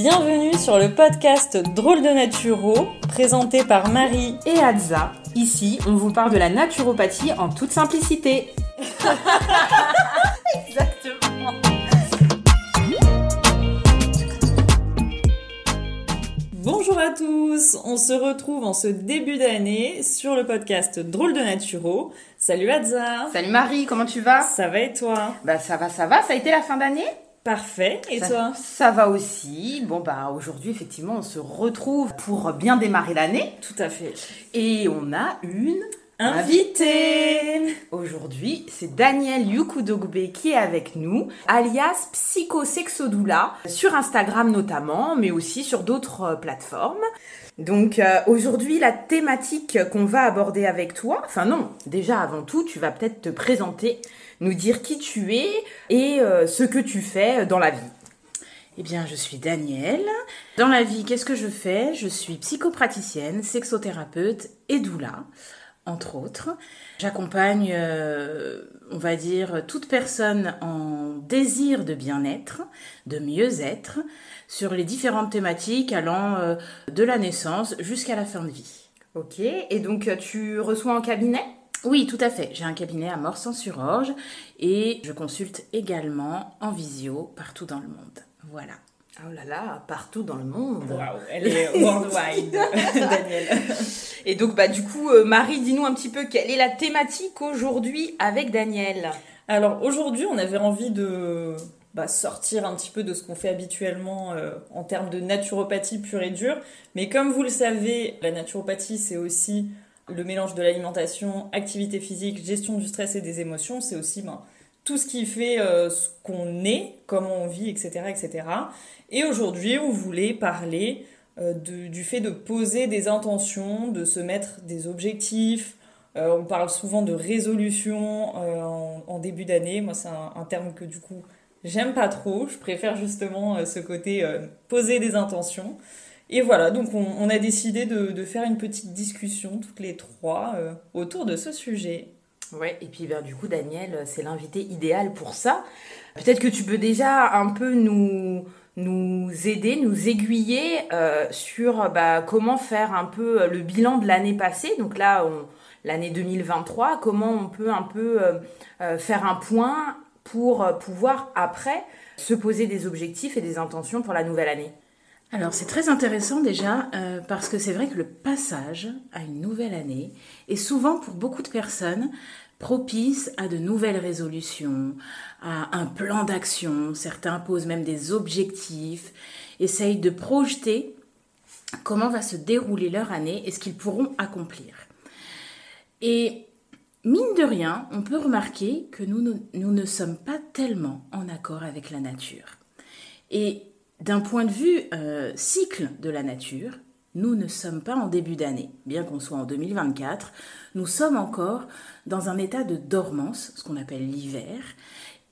Bienvenue sur le podcast Drôle de Naturo, présenté par Marie et Adza. Ici, on vous parle de la naturopathie en toute simplicité. Exactement. Bonjour à tous, on se retrouve en ce début d'année sur le podcast Drôle de Naturo. Salut Adza Salut Marie, comment tu vas? Ça va et toi? Bah ça va, ça va, ça a été la fin d'année? Parfait, et toi Ça va aussi. Bon bah aujourd'hui effectivement on se retrouve pour bien démarrer l'année. Tout à fait. Et on a une invitée. Aujourd'hui, c'est Daniel Yukudogbe qui est avec nous, alias Psychosexodoula, sur Instagram notamment, mais aussi sur d'autres euh, plateformes. Donc euh, aujourd'hui, la thématique qu'on va aborder avec toi, enfin non, déjà avant tout, tu vas peut-être te présenter, nous dire qui tu es et euh, ce que tu fais dans la vie. Eh bien, je suis Danielle. Dans la vie, qu'est-ce que je fais? Je suis psychopraticienne, sexothérapeute et doula entre autres. J'accompagne, euh, on va dire, toute personne en désir de bien-être, de mieux-être, sur les différentes thématiques allant euh, de la naissance jusqu'à la fin de vie. Ok, et donc tu reçois en cabinet? Oui, tout à fait. J'ai un cabinet à Morsan-sur-Orge et je consulte également en visio partout dans le monde. Voilà. Oh là là, partout dans le monde. Waouh, elle est worldwide, Danielle. Et donc, bah, du coup, euh, Marie, dis-nous un petit peu quelle est la thématique aujourd'hui avec Daniel. Alors, aujourd'hui, on avait envie de bah, sortir un petit peu de ce qu'on fait habituellement euh, en termes de naturopathie pure et dure. Mais comme vous le savez, la naturopathie, c'est aussi le mélange de l'alimentation, activité physique, gestion du stress et des émotions. C'est aussi ben, tout ce qui fait euh, ce qu'on est, comment on vit, etc. etc. Et aujourd'hui, on voulait parler euh, du fait de poser des intentions, de se mettre des objectifs. Euh, on parle souvent de résolution en, début d'année. Moi, c'est un, terme que du coup, j'aime pas trop. Je préfère justement ce côté poser des intentions. Et voilà, donc on, a décidé de, faire une petite discussion toutes les trois autour de ce sujet. Ouais, et puis ben, du coup, Daniel, c'est l'invité idéal pour ça. Peut-être que tu peux déjà un peu nous, nous aider, nous aiguiller euh, sur bah, comment faire un peu le bilan de l'année passée. Donc là, l'année 2023, comment on peut un peu euh, euh, faire un point pour pouvoir après se poser des objectifs et des intentions pour la nouvelle année. Alors c'est très intéressant déjà parce que c'est vrai que le passage à une nouvelle année est souvent pour beaucoup de personnes propice à de nouvelles résolutions, à un plan d'action. Certains posent même des objectifs, essayent de projeter comment va se dérouler leur année et ce qu'ils pourront accomplir. Et mine de rien, on peut remarquer que nous, nous, ne sommes pas tellement en accord avec la nature. Et d'un point de vue euh, cycle de la nature, nous ne sommes pas en début d'année, bien qu'on soit en 2024, nous sommes encore dans un état de dormance, ce qu'on appelle l'hiver,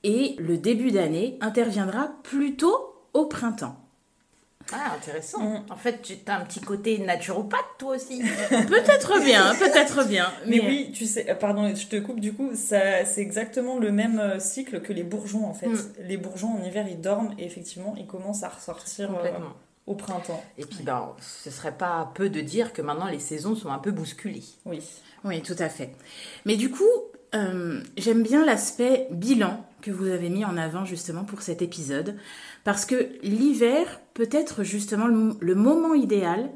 et le début d'année interviendra plutôt au printemps. Ah, intéressant. Mm. En fait, tu as un petit côté naturopathe, toi aussi. peut-être bien, peut-être bien. Mais, oui, tu sais, euh, pardon, je te coupe, du coup, ça, c'est exactement le même euh, cycle que les bourgeons, en fait. Mm. Les bourgeons, en hiver, ils dorment et effectivement, ils commencent à ressortir. Euh, au printemps. Et puis, ben, ce serait pas peu de dire que maintenant les saisons sont un peu bousculées. Oui. Oui, tout à fait. Mais du coup, euh, j'aime bien l'aspect bilan que vous avez mis en avant justement pour cet épisode, parce que l'hiver peut être justement le, moment idéal,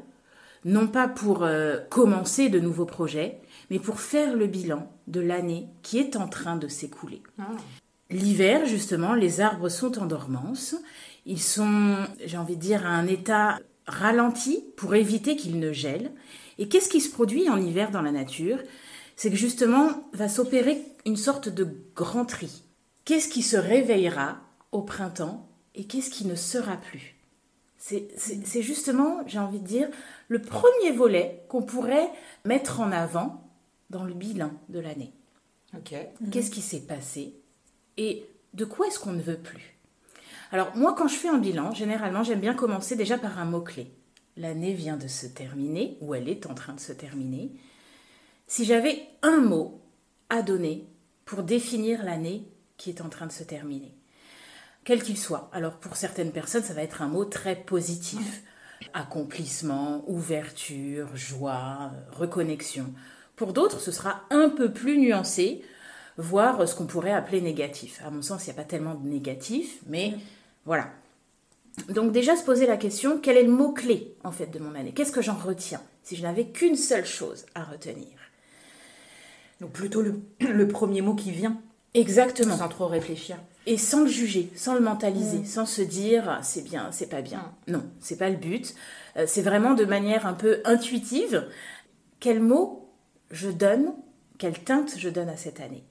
non pas pour euh, commencer de nouveaux projets, mais pour faire le bilan de l'année qui est en train de s'écouler. Ah. L'hiver, justement, les arbres sont en dormance ils sont, j'ai envie de dire, à un état ralenti pour éviter qu'ils ne gèlent. Et qu'est-ce qui se produit en hiver dans la nature? C'est que justement va s'opérer une sorte de grand tri. Qu'est-ce qui se réveillera au printemps et qu'est-ce qui ne sera plus? C'est justement, j'ai envie de dire, le premier volet qu'on pourrait mettre en avant dans le bilan de l'année. Qu'est-ce qui s'est passé et de quoi est-ce qu'on ne veut plus? Alors moi, quand je fais un bilan, généralement, j'aime bien commencer déjà par un mot-clé. L'année vient de se terminer, ou elle est en train de se terminer. Si j'avais un mot à donner pour définir l'année qui est en train de se terminer, quel qu'il soit. Alors pour certaines personnes, ça va être un mot très positif. Accomplissement, ouverture, joie, reconnexion. Pour d'autres, ce sera un peu plus nuancé, voire ce qu'on pourrait appeler négatif. À mon sens, il n'y a pas tellement de négatif, mais voilà. Donc déjà se poser la question, quel est le mot-clé en fait de mon année? Qu'est-ce que j'en retiens si je n'avais qu'une seule chose à retenir? Donc plutôt le, le premier mot qui vient. Exactement. Sans trop réfléchir. Et sans le juger, sans le mentaliser, sans se dire c'est bien, c'est pas bien. Non, c'est pas le but. Euh, c'est vraiment de manière un peu intuitive quel mot je donne, quelle teinte je donne à cette année.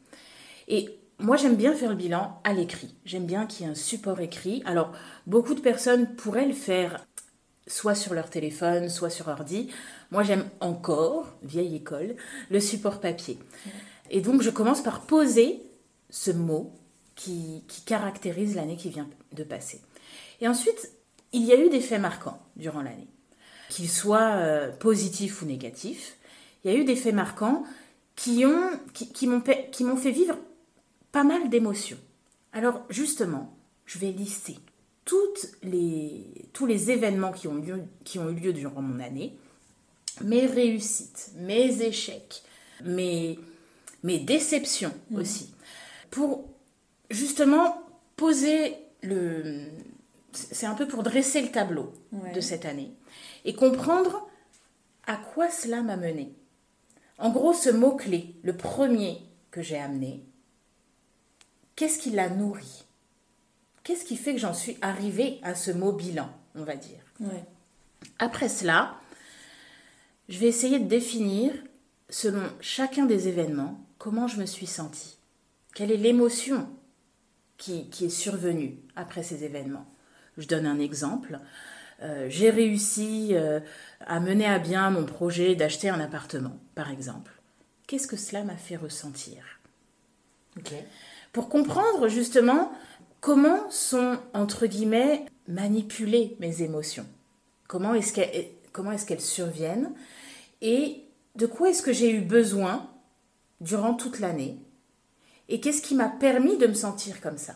Et moi, j'aime bien faire le bilan à l'écrit. J'aime bien qu'il y ait un support écrit. Alors, beaucoup de personnes pourraient le faire soit sur leur téléphone, soit sur ordi. Moi, j'aime encore, vieille école, le support papier. Et donc, je commence par poser ce mot qui, caractérise l'année qui vient de passer. Et ensuite, il y a eu des faits marquants durant l'année, qu'ils soient euh, positifs ou négatifs. Il y a eu des faits marquants qui, ont, qui, qui m'ont fait vivre pas mal d'émotions. Alors justement, je vais lister tous les événements qui ont eu lieu durant mon année, mes réussites, mes échecs, mes, mes déceptions mmh. aussi, pour justement poser le... C'est un peu pour dresser le tableau de cette année et comprendre à quoi cela m'a mené. En gros, ce mot-clé, le premier que j'ai amené, qu'est-ce qui l'a nourri? Qu'est-ce qui fait que j'en suis arrivée à ce mot bilan, on va dire? Après cela, je vais essayer de définir, selon chacun des événements, comment je me suis sentie. Quelle est l'émotion qui, est survenue après ces événements Je donne un exemple. Euh, j'ai réussi euh, à mener à bien mon projet d'acheter un appartement, par exemple. Qu'est-ce que cela m'a fait ressentir? Pour comprendre justement comment sont, entre guillemets, manipulées mes émotions Comment est-ce qu'elles comment est qu'elles surviennent? Et de quoi est-ce que j'ai eu besoin durant toute l'année Et qu'est-ce qui m'a permis de me sentir comme ça?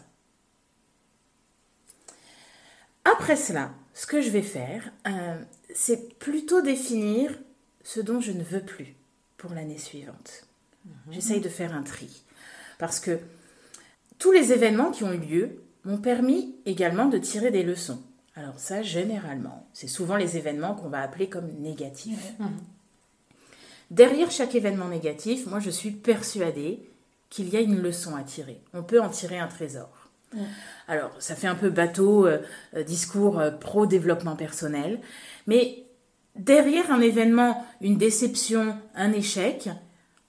Après cela, ce que je vais faire, euh, c'est plutôt définir ce dont je ne veux plus pour l'année suivante. Mhm. J'essaye de faire un tri. Parce que tous les événements qui ont eu lieu m'ont permis également de tirer des leçons. Alors ça, généralement, c'est souvent les événements qu'on va appeler comme négatifs. Mhm. Derrière chaque événement négatif, moi je suis persuadée qu'il y a une leçon à tirer. On peut en tirer un trésor. Alors, ça fait un peu bateau, euh, euh, discours euh, pro-développement personnel, mais derrière un événement, une déception, un échec,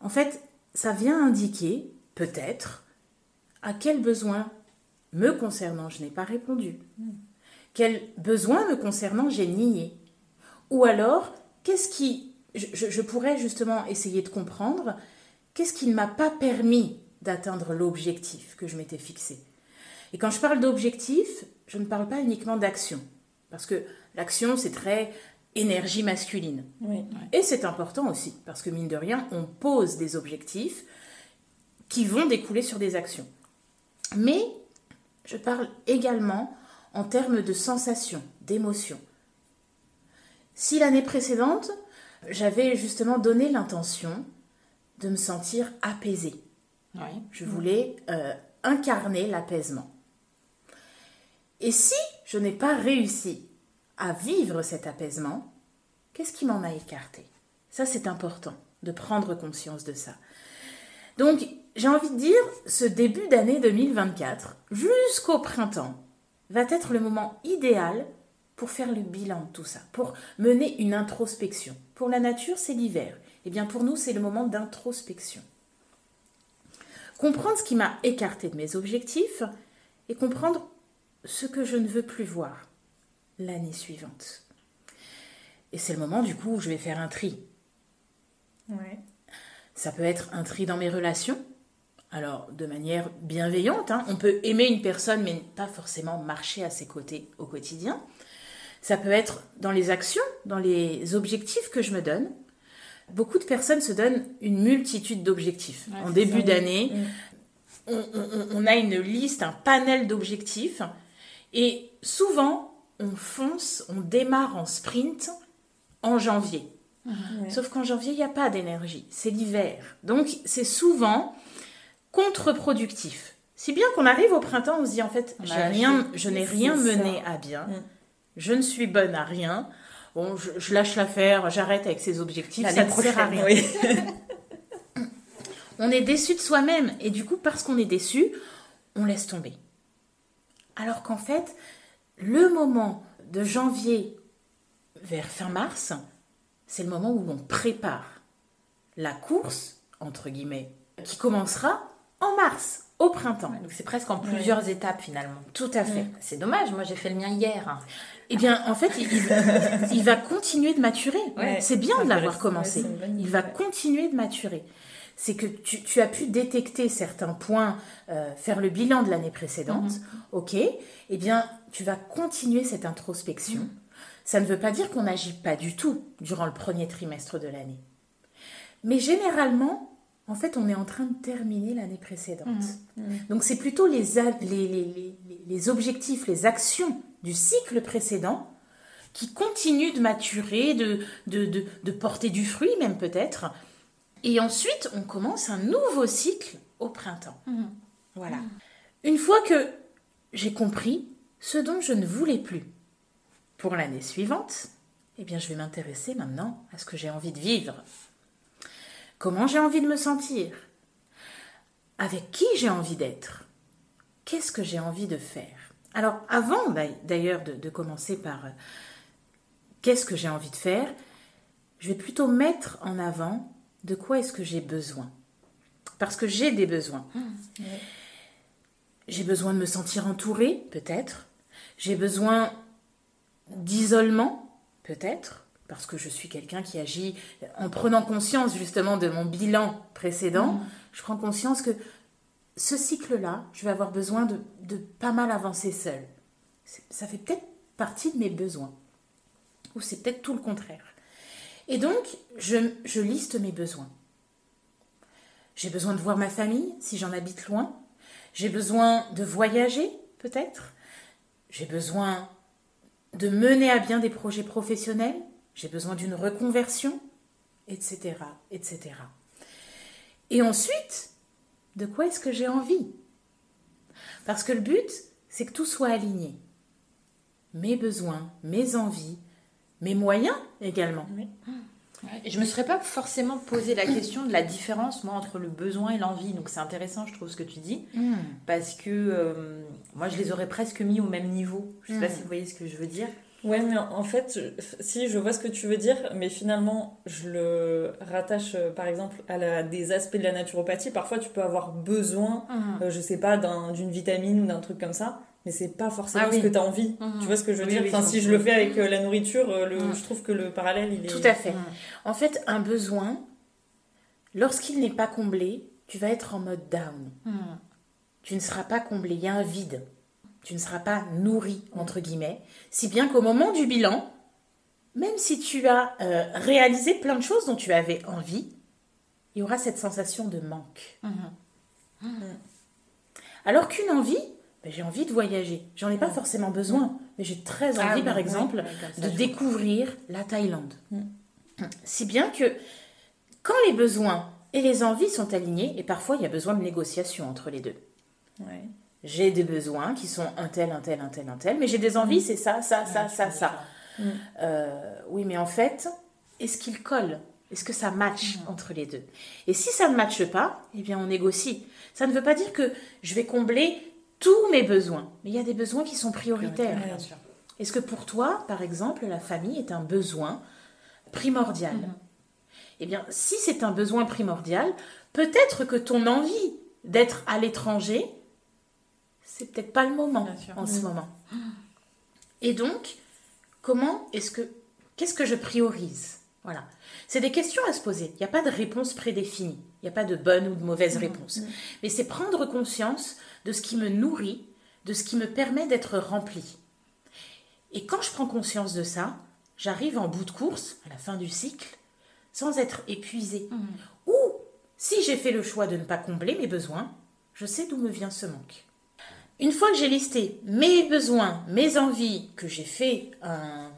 en fait, ça vient indiquer, peut-être, à quel besoin me concernant je n'ai pas répondu Quel besoin me concernant j'ai nié Ou alors, qu'est-ce qui... Je, pourrais justement essayer de comprendre qu'est-ce qui ne m'a pas permis d'atteindre l'objectif que je m'étais fixé. Et quand je parle d'objectif, je ne parle pas uniquement d'action. Parce que l'action, c'est très énergie masculine. Et c'est important aussi, parce que mine de rien, on pose des objectifs qui vont découler sur des actions. Mais je parle également en termes de sensations, d'émotions. Si l'année précédente, j'avais justement donné l'intention de me sentir apaisée, je voulais euh, incarner l'apaisement. Et si je n'ai pas réussi à vivre cet apaisement, qu'est-ce qui m'en a écarté? Ça, c'est important de prendre conscience de ça. Donc, j'ai envie de dire, ce début d'année 2024, jusqu'au printemps, va être le moment idéal pour faire le bilan de tout ça, pour mener une introspection. Pour la nature, c'est l'hiver. Eh bien, pour nous, c'est le moment d'introspection. Comprendre ce qui m'a écarté de mes objectifs et comprendre ce que je ne veux plus voir l'année suivante. Et c'est le moment, du coup, où je vais faire un tri. Ouais. Ça peut être un tri dans mes relations. Alors, de manière bienveillante, hein. on peut aimer une personne, mais pas forcément marcher à ses côtés au quotidien. Ça peut être dans les actions, dans les objectifs que je me donne. Beaucoup de personnes se donnent une multitude d'objectifs. en début d'année, on, a une liste, un panel d'objectifs, et souvent, on fonce, on démarre en sprint en janvier. Sauf qu'en janvier, il n'y a pas d'énergie, c'est l'hiver. Donc, c'est souvent contre-productif. Si bien qu'on arrive au printemps, on se dit en fait, rien, je n'ai rien mené à bien, mm. Je ne suis bonne à rien, bon, je, lâche l'affaire, j'arrête avec ces objectifs, ça ne sert à rien. on est déçu de soi-même et du coup, parce qu'on est déçu, on laisse tomber. Alors qu'en fait, le moment de janvier vers fin mars, c'est le moment où on prépare la course, entre guillemets, qui commencera en mars, au printemps. donc c'est presque en plusieurs étapes finalement. Tout à fait. C'est dommage, moi j'ai fait le mien hier. Eh bien, en fait, il, va continuer de maturer. c'est bien de l'avoir commencé. il va continuer de maturer. C'est que tu, as pu détecter certains points, euh, faire le bilan de l'année précédente, mhm. ok Eh bien, tu vas continuer cette introspection. Mhm. Ça ne veut pas dire qu'on n'agit pas du tout durant le premier trimestre de l'année. Mais généralement, en fait, on est en train de terminer l'année précédente. Mmh, mmh. Donc, c'est plutôt les, les, objectifs, les actions du cycle précédent qui continuent de maturer, de, de, porter du fruit même peut-être. Et ensuite, on commence un nouveau cycle au printemps. Mmh. Voilà. Une fois que j'ai compris ce dont je ne voulais plus pour l'année suivante, eh bien, je vais m'intéresser maintenant à ce que j'ai envie de vivre Comment j'ai envie de me sentir? Avec qui j'ai envie d'être? Qu'est-ce que j'ai envie de faire? Alors, avant d'ailleurs de, commencer par euh, qu'est-ce que j'ai envie de faire, je vais plutôt mettre en avant de quoi est-ce que j'ai besoin. Parce que j'ai des besoins. Mmh, j'ai besoin de me sentir entourée, peut-être. J'ai besoin d'isolement, peut-être parce que je suis quelqu'un qui agit en prenant conscience justement de mon bilan précédent, mm. je prends conscience que ce cycle-là, je vais avoir besoin de, pas mal avancer seul. Ça fait peut-être partie de mes besoins. Ou c'est peut-être tout le contraire. Et donc, je, je liste mes besoins. J'ai besoin de voir ma famille si j'en habite loin. J'ai besoin de voyager, peut-être. J'ai besoin de mener à bien des projets professionnels j'ai besoin d'une reconversion, etc., etc. Et ensuite, de quoi est-ce que j'ai envie? Parce que le but, c'est que tout soit aligné. Mes besoins, mes envies, mes moyens également. Et je me serais pas forcément posé la question de la différence moi entre le besoin et l'envie. Donc c'est intéressant, je trouve ce que tu dis, hmm. parce que euh, moi je les aurais presque mis au même niveau. Je sais pas hmm. si vous voyez ce que je veux dire. Ouais, mais en fait, si je vois ce que tu veux dire, mais finalement, je le rattache euh, par exemple à des aspects de la naturopathie. Parfois, tu peux avoir besoin, mhm. euh, je sais pas, d'une vitamine ou d'un truc comme ça, mais c'est pas forcément ah ce que tu as envie. Mhm. Tu vois ce que je veux dire? Enfin, si je le fais avec euh, la nourriture, le, mhm. je trouve que le parallèle, il est. Tout à fait. En fait, un besoin, lorsqu'il n'est pas comblé, tu vas être en mode down. Tu ne seras pas comblé, il y a un vide tu ne seras pas nourri, entre guillemets, si bien qu'au moment du bilan, même si tu as euh, réalisé plein de choses dont tu avais envie, il y aura cette sensation de manque. Mmh. Mmh. Alors qu'une envie, ben, j'ai envie de voyager. J'en ai pas forcément besoin, mais j'ai très ah envie, par exemple, de découvrir la Thaïlande. Mmh. Si bien que quand les besoins et les envies sont alignés, et parfois il y a besoin de négociation entre les deux. Ouais j'ai des besoins qui sont un tel, un tel, un tel, un tel, mais j'ai des envies, c'est ça, ça, ça, ça, ça. Mm. Euh, oui, mais en fait, est-ce qu'il colle Est-ce que ça match mm. entre les deux? Et si ça ne matche pas, eh bien, on négocie. Ça ne veut pas dire que je vais combler tous mes besoins, mais il y a des besoins qui sont prioritaires. Est-ce que pour toi, par exemple, la famille est un besoin primordial? Mm-hmm. Eh bien, si c'est un besoin primordial, peut-être que ton envie d'être à l'étranger c'est peut-être pas le moment en ce moment. Et donc, comment est-ce que qu'est-ce que je priorise? Voilà. C'est des questions à se poser. Il n'y a pas de réponse prédéfinie. Il n'y a pas de bonne ou de mauvaise réponse. Mais c'est prendre conscience de ce qui me nourrit, de ce qui me permet d'être rempli. Et quand je prends conscience de ça, j'arrive en bout de course, à la fin du cycle, sans être épuisée. Ou si j'ai fait le choix de ne pas combler mes besoins, je sais d'où me vient ce manque. Une fois que j'ai listé mes besoins, mes envies, que j'ai fait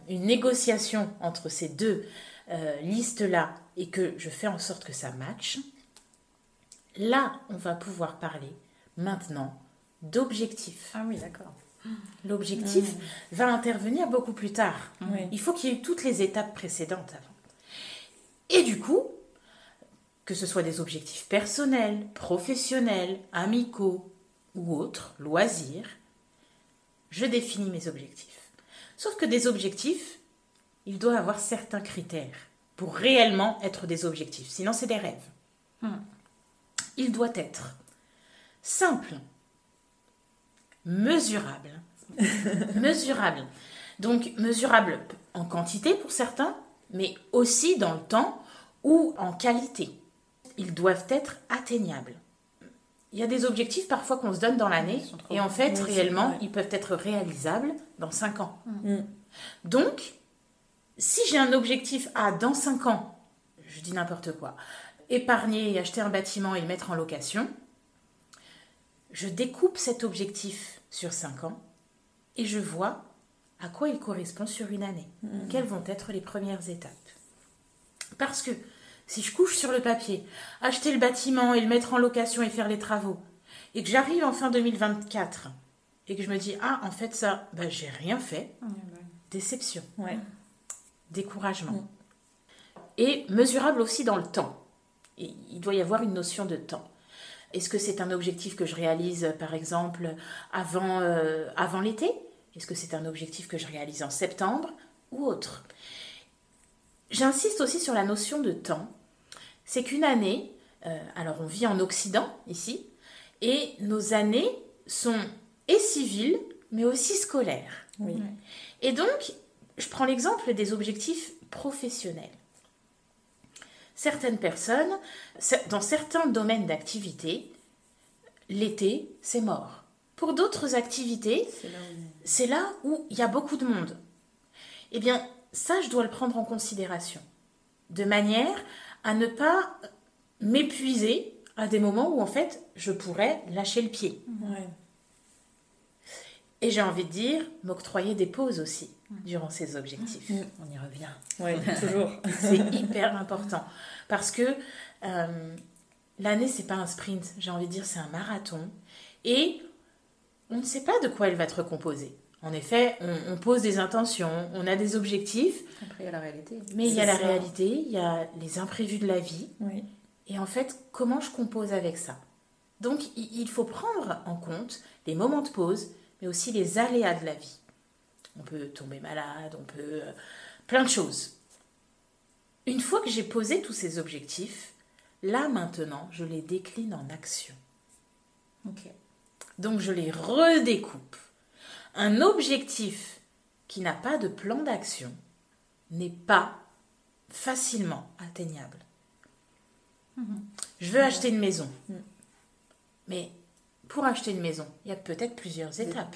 une négociation entre ces deux euh, listes-là et que je fais en sorte que ça matche, là, on va pouvoir parler maintenant d'objectifs. Ah oui, d'accord. L'objectif va intervenir beaucoup plus tard. Il faut qu'il y ait toutes les étapes précédentes avant. Et du coup, que ce soit des objectifs personnels, professionnels, amicaux ou autres, loisirs, je définis mes objectifs. Sauf que des objectifs, il doit avoir certains critères pour réellement être des objectifs. Sinon, c'est des rêves. Hmm. Il doit être simple, mesurable. mesurable. Donc, mesurable en quantité pour certains, mais aussi dans le temps ou en qualité. Ils doivent être atteignables. Il y a des objectifs parfois qu'on se donne dans l'année et en fait, réellement, ils peuvent être réalisables dans 5 ans. Mm. Donc, si j'ai un objectif à dans 5 ans, je dis n'importe quoi, épargner et acheter un bâtiment et le mettre en location, je découpe cet objectif sur 5 ans et je vois à quoi il correspond sur une année. Mm. Quelles vont être les premières étapes? Parce que si je couche sur le papier, acheter le bâtiment et le mettre en location et faire les travaux, et que j'arrive en fin 2024 et que je me dis ah en fait ça, bah, j'ai rien fait, déception, découragement. Mm. Et mesurable aussi dans le temps. Et il doit y avoir une notion de temps. Est-ce que c'est un objectif que je réalise, par exemple, avant, euh, avant l'été? Est-ce que c'est un objectif que je réalise en septembre? Ou autre J'insiste aussi sur la notion de temps. C'est qu'une année, euh, alors on vit en Occident ici, et nos années sont et civiles, mais aussi scolaires. Et donc, je prends l'exemple des objectifs professionnels certaines personnes, dans certains domaines d'activité, l'été, c'est mort. Pour d'autres activités, c'est là où il y a beaucoup de monde. Eh bien, ça, je dois le prendre en considération, de manière à ne pas m'épuiser à des moments où, en fait, je pourrais lâcher le pied. Et j'ai envie de dire, m'octroyer des pauses aussi durant ces objectifs. Mm. On y revient. Oui, toujours. c'est hyper important. Parce que euh, l'année, c'est pas un sprint. J'ai envie de dire, c'est un marathon. Et on ne sait pas de quoi elle va être composée. En effet, on, pose des intentions, on a des objectifs. Après, il y a la réalité. Mais il y a la réalité, il y a les imprévus de la vie. Oui. Et en fait, comment je compose avec ça? Donc, il faut prendre en compte les moments de pause, mais aussi les aléas de la vie. On peut tomber malade, on peut... Euh, plein de choses. Une fois que j'ai posé tous ces objectifs, là maintenant, je les décline en actions. Donc je les redécoupe. Un objectif qui n'a pas de plan d'action n'est pas facilement atteignable. Mhm. Je veux acheter une maison. Mhm. Mais pour acheter une maison, il y a peut-être plusieurs étapes.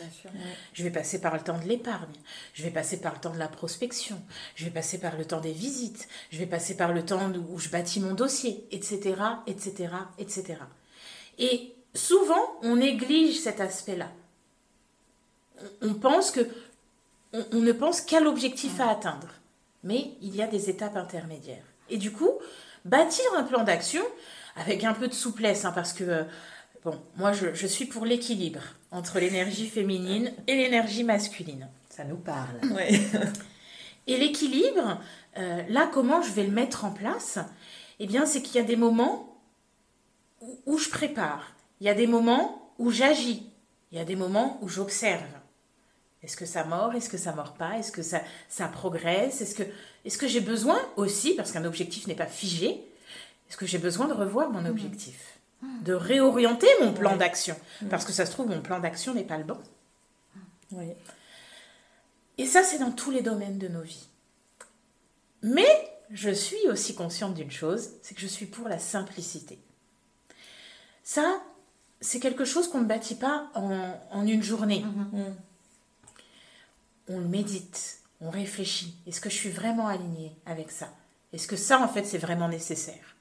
Je vais passer par le temps de l'épargne, je vais passer par le temps de la prospection, je vais passer par le temps des visites, je vais passer par le temps où je bâtis mon dossier, etc., etc., etc. Et souvent, on néglige cet aspect-là. On pense que, on, ne pense qu'à l'objectif à atteindre, mais il y a des étapes intermédiaires. Et du coup, bâtir un plan d'action avec un peu de souplesse, hein, parce que euh, Bon, moi, je, suis pour l'équilibre entre l'énergie féminine et l'énergie masculine. Ça nous parle. Ouais. et l'équilibre, euh, là, comment je vais le mettre en place? Eh bien, c'est qu'il y a des moments où, je prépare. Il y a des moments où j'agis. Il y a des moments où j'observe. Est-ce que ça mord? Est-ce que ça mord pas? Est-ce que ça, ça progresse? Est-ce que, est que j'ai besoin aussi, parce qu'un objectif n'est pas figé, est-ce que j'ai besoin de revoir mon objectif? De réorienter mon plan d'action. Parce que ça se trouve, mon plan d'action n'est pas le bon. Et ça, c'est dans tous les domaines de nos vies. Mais je suis aussi consciente d'une chose, c'est que je suis pour la simplicité. Ça, c'est quelque chose qu'on ne bâtit pas en, une journée. Mm-hmm. On médite, on réfléchit. Est-ce que je suis vraiment alignée avec ça? Est-ce que ça, en fait, c'est vraiment nécessaire?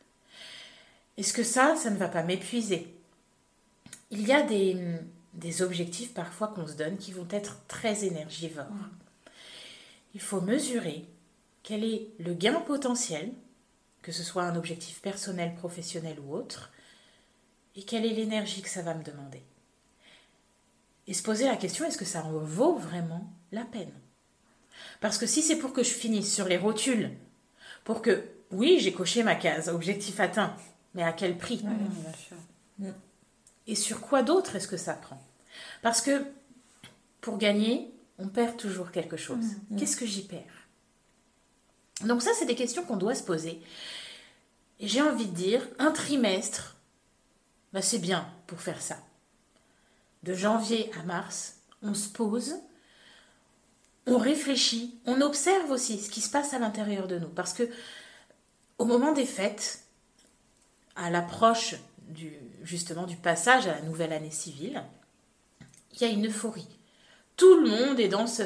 Est-ce que ça, ça ne va pas m'épuiser? Il y a des, des objectifs parfois qu'on se donne qui vont être très énergivores. Il faut mesurer quel est le gain potentiel, que ce soit un objectif personnel, professionnel ou autre, et quelle est l'énergie que ça va me demander. Et se poser la question, est-ce que ça en vaut vraiment la peine Parce que si c'est pour que je finisse sur les rotules, pour que, oui, j'ai coché ma case, objectif atteint, mais à quel prix? Et sur quoi d'autre est-ce que ça prend? Parce que pour gagner, on perd toujours quelque chose. Mm. Qu'est-ce que j'y perds? Donc ça, c'est des questions qu'on doit se poser. Et j'ai envie de dire, un trimestre, bah, c'est bien pour faire ça. De janvier à mars, on se pose, on réfléchit, on observe aussi ce qui se passe à l'intérieur de nous. Parce que au moment des fêtes, à l'approche du, justement du passage à la nouvelle année civile, il y a une euphorie. Tout le monde est dans ce,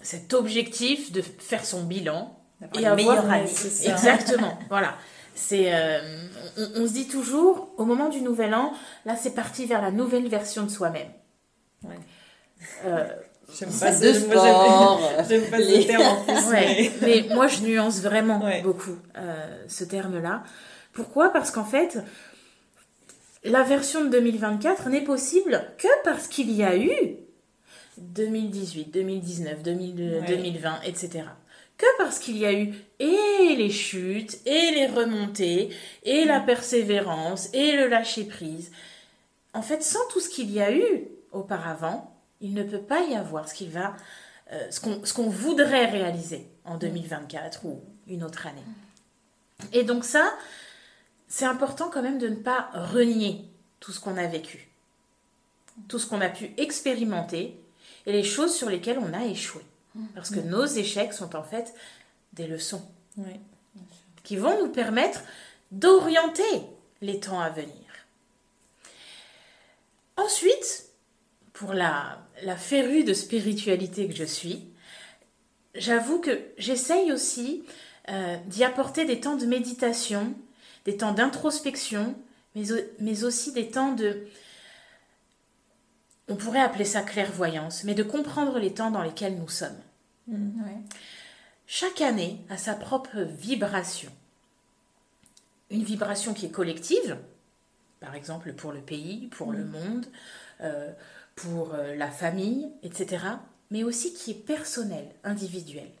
cet objectif de faire son bilan et avoir meilleure année. Exactement, voilà. C'est, euh, on, on, se dit toujours, au moment du nouvel an, là c'est parti vers la nouvelle version de soi-même. Ouais. Euh, J'aime pas, de sport, j'aime pas les... ce terme en plus. Ouais, mais... mais... moi je nuance vraiment ouais. beaucoup euh, ce terme-là. Pourquoi? Parce qu'en fait, la version de 2024 n'est possible que parce qu'il y a eu 2018, 2019, 2000, ouais. 2020, etc. Que parce qu'il y a eu et les chutes, et les remontées, et la persévérance, et le lâcher-prise. En fait, sans tout ce qu'il y a eu auparavant, il ne peut pas y avoir ce qu'il va, euh, ce qu'on voudrait réaliser en 2024 ou une autre année. Et donc ça, c'est important quand même de ne pas renier tout ce qu'on a vécu, tout ce qu'on a pu expérimenter et les choses sur lesquelles on a échoué. Parce que nos échecs sont en fait des leçons oui. qui vont nous permettre d'orienter les temps à venir. Ensuite, pour la, la férue de spiritualité que je suis, j'avoue que j'essaye aussi euh, d'y apporter des temps de méditation, des temps d'introspection, mais, mais aussi des temps de... On pourrait appeler ça clairvoyance, mais de comprendre les temps dans lesquels nous sommes. Mmh, ouais. Chaque année a sa propre vibration. Une vibration qui est collective, par exemple pour le pays, pour mmh. le monde, euh, pour euh, la famille, etc., mais aussi qui est personnelle, individuelle.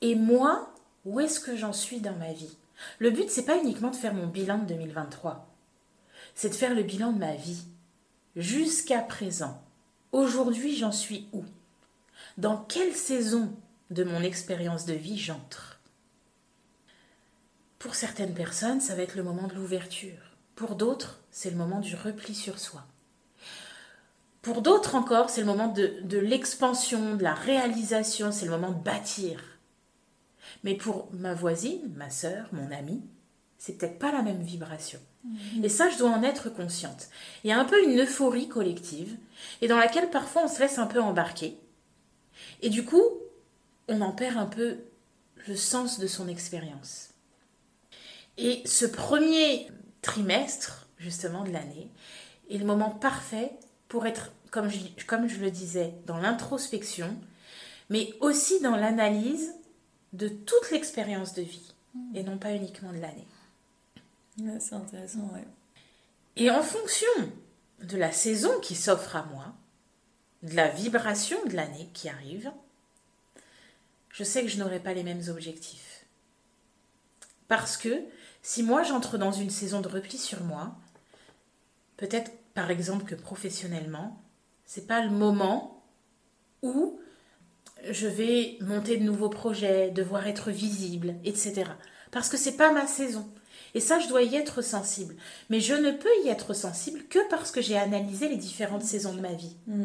Et moi, où est-ce que j'en suis dans ma vie? Le but, c'est pas uniquement de faire mon bilan de 2023, c'est de faire le bilan de ma vie. Jusqu'à présent, aujourd'hui, j'en suis où? Dans quelle saison de mon expérience de vie j'entre? Pour certaines personnes, ça va être le moment de l'ouverture. Pour d'autres, c'est le moment du repli sur soi. Pour d'autres encore, c'est le moment de, de l'expansion, de la réalisation, c'est le moment de bâtir. Mais pour ma voisine, ma sœur, mon amie, c'est peut-être pas la même vibration. Mmh. Et ça, je dois en être consciente. Il y a un peu une euphorie collective, et dans laquelle parfois on se laisse un peu embarquer. Et du coup, on en perd un peu le sens de son expérience. Et ce premier trimestre, justement, de l'année, est le moment parfait pour être, comme je, comme je le disais, dans l'introspection, mais aussi dans l'analyse de toute l'expérience de vie, mmh. et non pas uniquement de l'année. Ouais, c'est intéressant, ouais. Et en fonction de la saison qui s'offre à moi, de la vibration de l'année qui arrive, je sais que je n'aurai pas les mêmes objectifs. Parce que si moi j'entre dans une saison de repli sur moi, peut-être par exemple que professionnellement, c'est pas le moment où je vais monter de nouveaux projets, devoir être visible, etc. Parce que c'est pas ma saison. Et ça, je dois y être sensible. Mais je ne peux y être sensible que parce que j'ai analysé les différentes saisons de ma vie. Mm.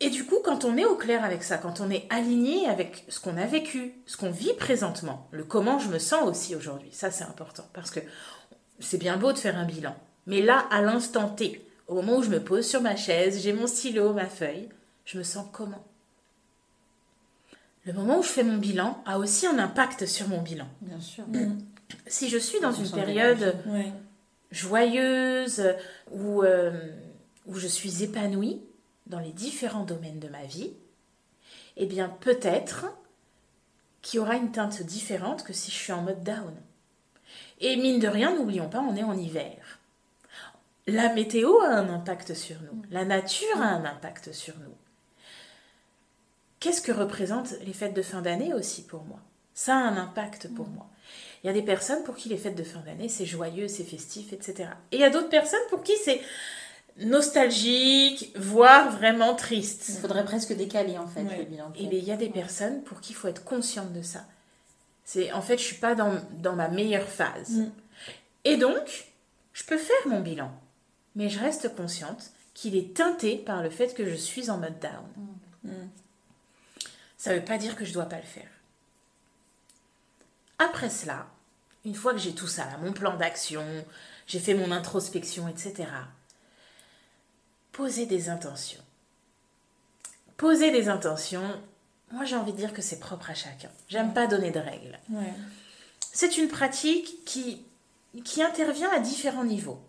Et du coup, quand on est au clair avec ça, quand on est aligné avec ce qu'on a vécu, ce qu'on vit présentement, le comment je me sens aussi aujourd'hui, ça c'est important. Parce que c'est bien beau de faire un bilan. Mais là, à l'instant T, au moment où je me pose sur ma chaise, j'ai mon stylo, ma feuille, je me sens comment? Le moment où je fais mon bilan a aussi un impact sur mon bilan. Bien sûr. Si je suis dans une période ouais. joyeuse, où, euh, où je suis épanouie dans les différents domaines de ma vie, eh bien peut-être qu'il y aura une teinte différente que si je suis en mode down. Et mine de rien, n'oublions pas, on est en hiver. La météo a un impact sur nous, la nature a un impact sur nous. Qu'est-ce que représentent les fêtes de fin d'année aussi pour moi? Ça a un impact pour moi. Il y a des personnes pour qui les fêtes de fin d'année, c'est joyeux, c'est festif, etc. Et il y a d'autres personnes pour qui c'est nostalgique, voire vraiment triste. Il faudrait presque décaler en fait le bilan. Et il y a des personnes pour qui il faut être consciente de ça. C'est en fait, je suis pas dans, dans ma meilleure phase. Mm. Et donc, je peux faire mon bilan, mais je reste consciente qu'il est teinté par le fait que je suis en mode down. Mm. Ça ne veut pas dire que je dois pas le faire. Après cela, une fois que j'ai tout ça, là, mon plan d'action, j'ai fait mon introspection, etc., poser des intentions. Poser des intentions, moi j'ai envie de dire que c'est propre à chacun. J'aime pas donner de règles. Ouais. C'est une pratique qui, qui intervient à différents niveaux.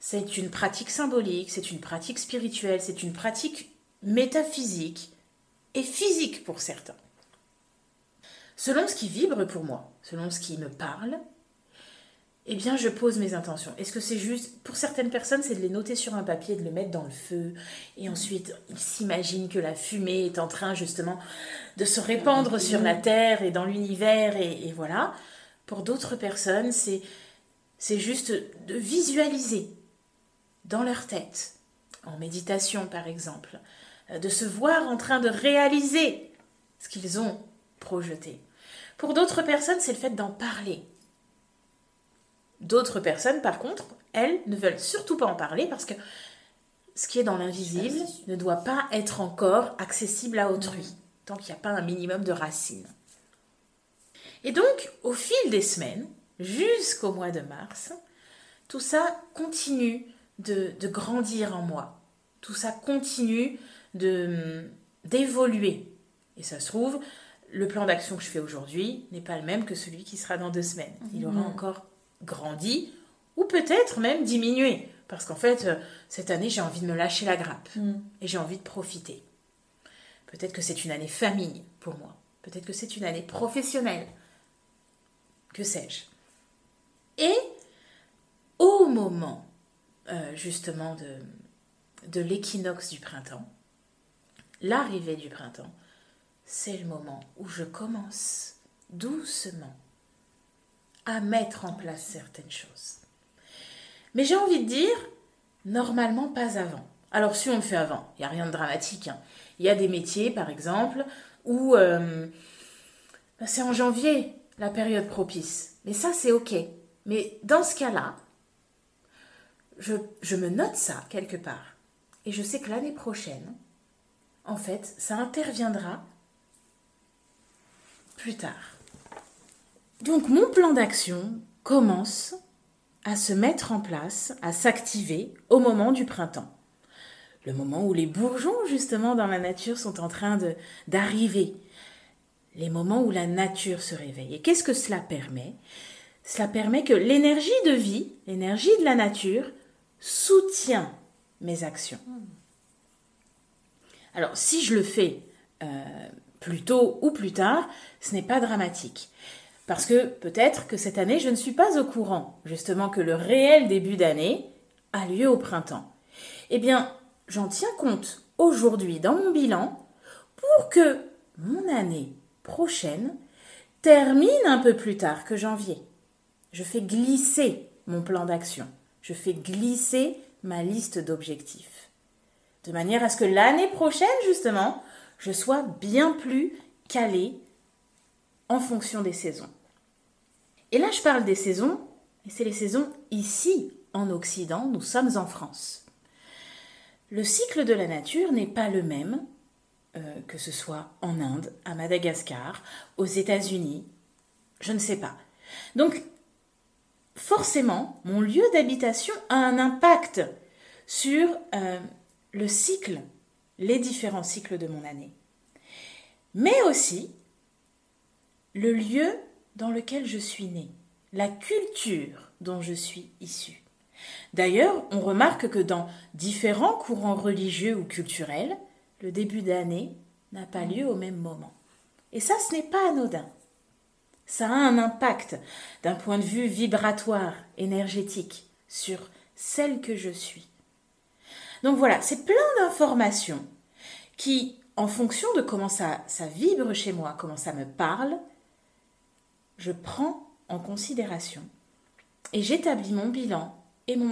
C'est une pratique symbolique, c'est une pratique spirituelle, c'est une pratique métaphysique et physique pour certains. Selon ce qui vibre pour moi, selon ce qui me parle, eh bien, je pose mes intentions. Est-ce que c'est juste, pour certaines personnes, c'est de les noter sur un papier, de les mettre dans le feu, et ensuite, ils s'imaginent que la fumée est en train justement de se répandre sur la Terre et dans l'univers, et, et voilà. Pour d'autres personnes, c'est, c'est juste de visualiser dans leur tête, en méditation par exemple, de se voir en train de réaliser ce qu'ils ont projeté. Pour d'autres personnes, c'est le fait d'en parler. D'autres personnes, par contre, elles ne veulent surtout pas en parler parce que ce qui est dans l'invisible ne doit pas être encore accessible à autrui, tant qu'il n'y a pas un minimum de racines. Et donc, au fil des semaines, jusqu'au mois de mars, tout ça continue de, de grandir en moi. Tout ça continue de d'évoluer. Et ça se trouve, le plan d'action que je fais aujourd'hui n'est pas le même que celui qui sera dans deux semaines. Il aura encore grandi ou peut-être même diminué. Parce qu'en fait, euh, cette année, j'ai envie de me lâcher la grappe et j'ai envie de profiter. Peut-être que c'est une année famille pour moi. Peut-être que c'est une année professionnelle. Que sais-je Et au moment euh, justement de, de l'équinoxe du printemps, l'arrivée du printemps, c'est le moment où je commence doucement à mettre en place certaines choses. Mais j'ai envie de dire, normalement pas avant. Alors si on le fait avant, il n'y a rien de dramatique. hein. Il y a des métiers, par exemple, où euh, bah, c'est en janvier la période propice. Mais ça, c'est OK. Mais dans ce cas-là, je, je me note ça quelque part. Et je sais que l'année prochaine, en fait, ça interviendra plus tard. Donc mon plan d'action commence à se mettre en place, à s'activer au moment du printemps. Le moment où les bourgeons, justement, dans la nature sont en train d'arriver. Les moments où la nature se réveille. Et qu'est-ce que cela permet? Cela permet que l'énergie de vie, l'énergie de la nature, soutient mes actions. Alors, si je le fais euh, plus tôt ou plus tard, ce n'est pas dramatique. Parce que peut-être que cette année, je ne suis pas au courant, justement, que le réel début d'année a lieu au printemps. Eh bien, j'en tiens compte aujourd'hui dans mon bilan pour que mon année prochaine termine un peu plus tard que janvier. Je fais glisser mon plan d'action. Je fais glisser ma liste d'objectifs. De manière à ce que l'année prochaine, justement, je sois bien plus calée en fonction des saisons. Et là, je parle des saisons, et c'est les saisons ici, en Occident, nous sommes en France. Le cycle de la nature n'est pas le même euh, que ce soit en Inde, à Madagascar, aux États-Unis, je ne sais pas. Donc, forcément, mon lieu d'habitation a un impact sur euh, le cycle, les différents cycles de mon année. Mais aussi le lieu dans lequel je suis née, la culture dont je suis issue. D'ailleurs, on remarque que dans différents courants religieux ou culturels, le début d'année n'a pas lieu au même moment. Et ça, ce n'est pas anodin. Ça a un impact d'un point de vue vibratoire, énergétique, sur celle que je suis. Donc voilà, c'est plein d'informations qui, en fonction de comment ça, ça vibre chez moi, comment ça me parle, je prends en considération et j'établis mon bilan et mon,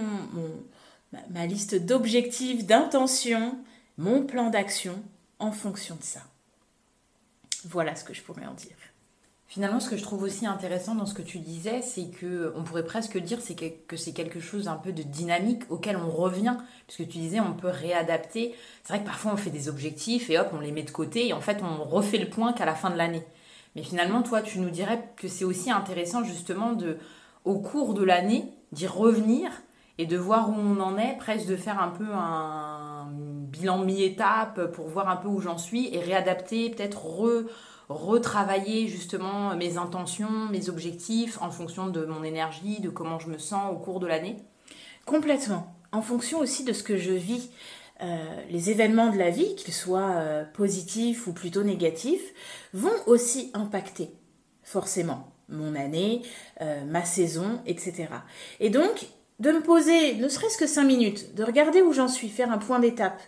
ma, liste d'objectifs, d'intentions, mon plan d'action en fonction de ça. Voilà ce que je pourrais en dire. Finalement, ce que je trouve aussi intéressant dans ce que tu disais, c'est que on pourrait presque dire que, c'est quelque chose un peu de dynamique auquel on revient, puisque tu disais on peut réadapter. C'est vrai que parfois on fait des objectifs et hop on les met de côté et en fait on refait le point qu'à la fin de l'année. Mais finalement, toi, tu nous dirais que c'est aussi intéressant justement de, au cours de l'année, d'y revenir et de voir où on en est, presque de faire un peu un bilan mi-étape pour voir un peu où j'en suis et réadapter, peut-être retravailler justement mes intentions, mes objectifs en fonction de mon énergie, de comment je me sens au cours de l'année Complètement. En fonction aussi de ce que je vis. Euh, les événements de la vie, qu'ils soient euh, positifs ou plutôt négatifs, vont aussi impacter forcément mon année, euh, ma saison, etc. Et donc, de me poser ne serait-ce que cinq minutes, de regarder où j'en suis, faire un point d'étape,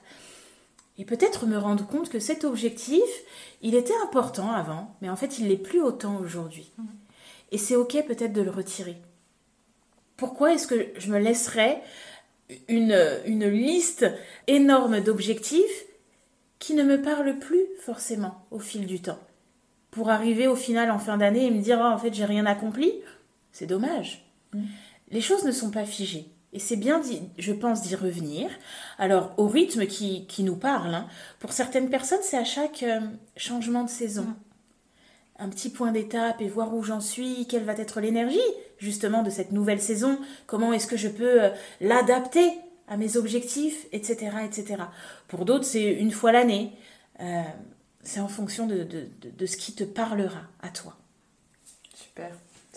et peut-être me rendre compte que cet objectif, il était important avant, mais en fait, il l'est plus autant aujourd'hui. Et c'est ok peut-être de le retirer. Pourquoi est-ce que je me laisserais une, une liste énorme d'objectifs qui ne me parlent plus forcément au fil du temps pour arriver au final en fin d'année et me dire oh, en fait j'ai rien accompli, c'est dommage. Mm. Les choses ne sont pas figées. Et c'est bien, je pense, d'y revenir. Alors, au rythme qui, qui nous parle, hein. pour certaines personnes, c'est à chaque euh, changement de saison. Mm. Un petit point d'étape et voir où j'en suis, quelle va être l'énergie, justement, de cette nouvelle saison, comment est-ce que je peux euh, l'adapter à mes objectifs, etc., etc. Pour d'autres, c'est une fois l'année. Euh, c'est en fonction de, de, de, ce qui te parlera à toi. Super.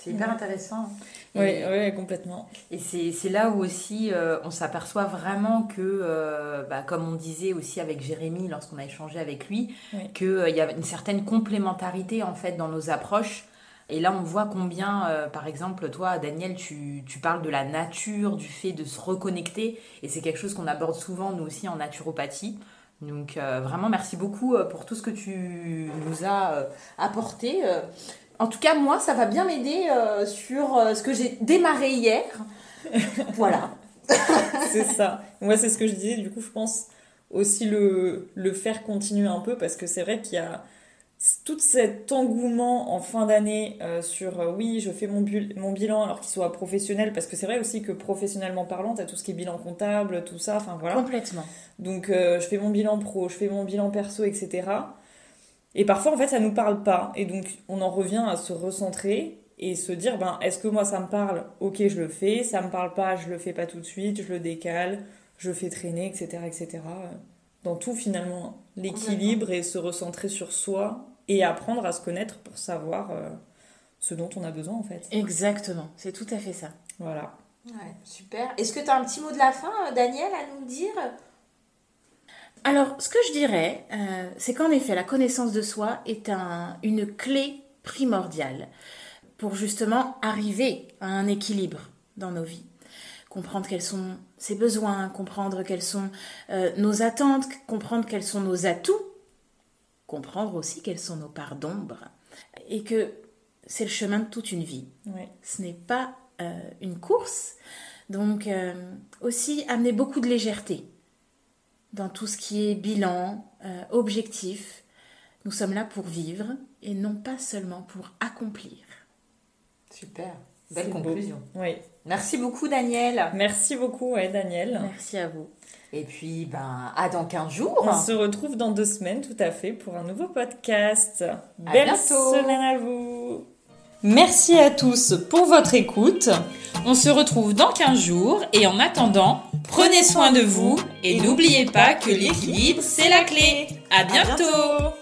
C'est hyper intéressant. Oui, oui, complètement. Et c'est là où aussi euh, on s'aperçoit vraiment que, euh, bah, comme on disait aussi avec Jérémy lorsqu'on a échangé avec lui, qu'il euh, y a une certaine complémentarité en fait dans nos approches. Et là, on voit combien, par exemple, toi, Daniel, tu, tu, parles de la nature, du fait de se reconnecter. Et c'est quelque chose qu'on aborde souvent, nous aussi, en naturopathie. Donc euh, vraiment merci beaucoup pour tout ce que tu nous as euh, apporté. En tout cas, moi, ça va bien m'aider sur ce que j'ai démarré hier. voilà. c'est ça. Moi, c'est ce que je disais. Du coup, je pense aussi le, le faire continuer un peu parce que c'est vrai qu'il y a tout cet engouement en fin d'année euh, sur euh, oui, je fais mon, mon bilan alors qu'il soit professionnel, parce que c'est vrai aussi que professionnellement parlant, tu as tout ce qui est bilan comptable, tout ça, enfin voilà. Complètement. Donc euh, je fais mon bilan pro, je fais mon bilan perso, etc. Et parfois, en fait, ça nous parle pas. Et donc, on en revient à se recentrer et se dire, ben, est-ce que moi ça me parle? Ok, je le fais. Ça me parle pas, je le fais pas tout de suite, je le décale, je fais traîner, etc., etc dans tout finalement, l'équilibre et se recentrer sur soi et apprendre à se connaître pour savoir euh, ce dont on a besoin en fait. Exactement, c'est tout à fait ça. Voilà. Ouais, super. Est-ce que tu as un petit mot de la fin, euh, Daniel, à nous dire? Alors, ce que je dirais, euh, c'est qu'en effet, la connaissance de soi est un, une clé primordiale pour justement arriver à un équilibre dans nos vies comprendre quels sont ses besoins, comprendre quelles sont euh, nos attentes, comprendre quels sont nos atouts, comprendre aussi quelles sont nos parts d'ombre. Et que c'est le chemin de toute une vie. Ce n'est pas euh, une course. Donc aussi amener beaucoup de légèreté dans tout ce qui est bilan, objectif. Nous sommes là pour vivre et non pas seulement pour accomplir. Super. Belle conclusion. Oui. Merci beaucoup, Daniel. Merci beaucoup, ouais, Daniel. Merci à vous. Et puis, ben, à dans 15 jours. On se retrouve dans deux semaines, tout à fait, pour un nouveau podcast. Belle semaine à vous. Merci à tous pour votre écoute. On se retrouve dans 15 jours et en attendant, prenez soin de vous et n'oubliez pas que l'équilibre, c'est la clé. À bientôt.